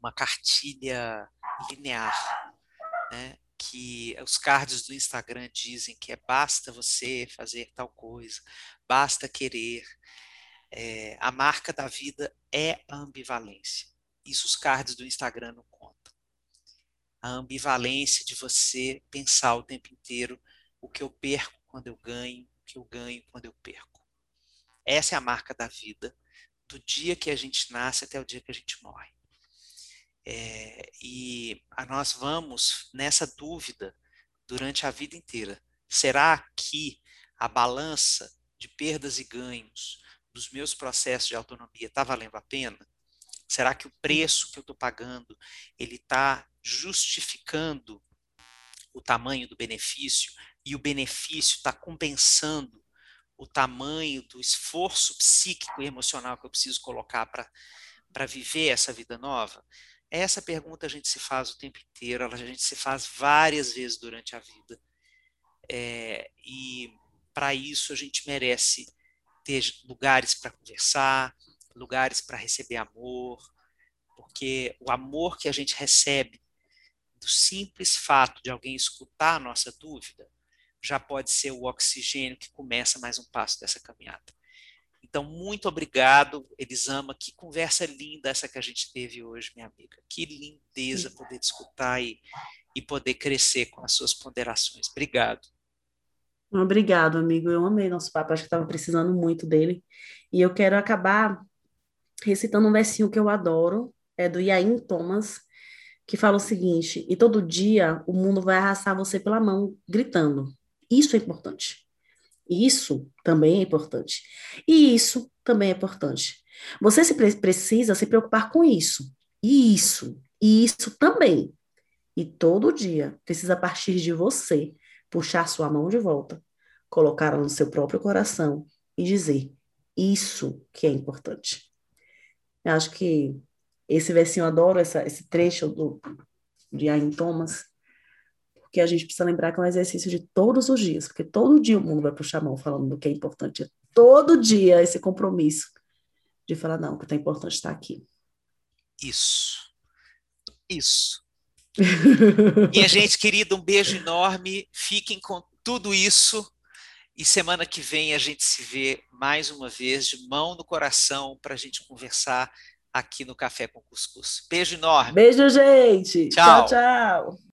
uma cartilha linear, né? Que os cards do Instagram dizem que é basta você fazer tal coisa, basta querer. É, a marca da vida é a ambivalência. Isso os cards do Instagram não contam. A ambivalência de você pensar o tempo inteiro o que eu perco quando eu ganho, o que eu ganho quando eu perco. Essa é a marca da vida, do dia que a gente nasce até o dia que a gente morre. É, e nós vamos nessa dúvida durante a vida inteira. Será que a balança de perdas e ganhos dos meus processos de autonomia está valendo a pena? Será que o preço que eu estou pagando ele está justificando o tamanho do benefício e o benefício está compensando o tamanho do esforço psíquico e emocional que eu preciso colocar para viver essa vida nova? Essa pergunta a gente se faz o tempo inteiro, a gente se faz várias vezes durante a vida. É, e para isso a gente merece ter lugares para conversar, lugares para receber amor, porque o amor que a gente recebe do simples fato de alguém escutar a nossa dúvida já pode ser o oxigênio que começa mais um passo dessa caminhada. Então, muito obrigado, Elisama. Que conversa linda essa que a gente teve hoje, minha amiga. Que lindeza poder escutar e, e poder crescer com as suas ponderações. Obrigado. Obrigado, amigo. Eu amei nosso papo, acho que estava precisando muito dele. E eu quero acabar recitando um versinho que eu adoro, é do Iain Thomas, que fala o seguinte: E todo dia o mundo vai arrastar você pela mão, gritando. Isso é importante. Isso também é importante. E isso também é importante. Você se pre precisa se preocupar com isso. E isso. E isso também. E todo dia precisa partir de você puxar sua mão de volta, colocá-la no seu próprio coração e dizer: Isso que é importante. Eu acho que esse versinho, eu adoro essa, esse trecho do, de Ayn Thomas, porque a gente precisa lembrar que é um exercício de todos os dias, porque todo dia o mundo vai puxar a mão falando do que é importante. Todo dia esse compromisso de falar, não, o que é importante está aqui. Isso. Isso. Minha gente querida, um beijo enorme. Fiquem com tudo isso. E semana que vem a gente se vê mais uma vez, de mão no coração, para a gente conversar aqui no Café com Cuscuz. Beijo enorme. Beijo, gente. Tchau, tchau. tchau.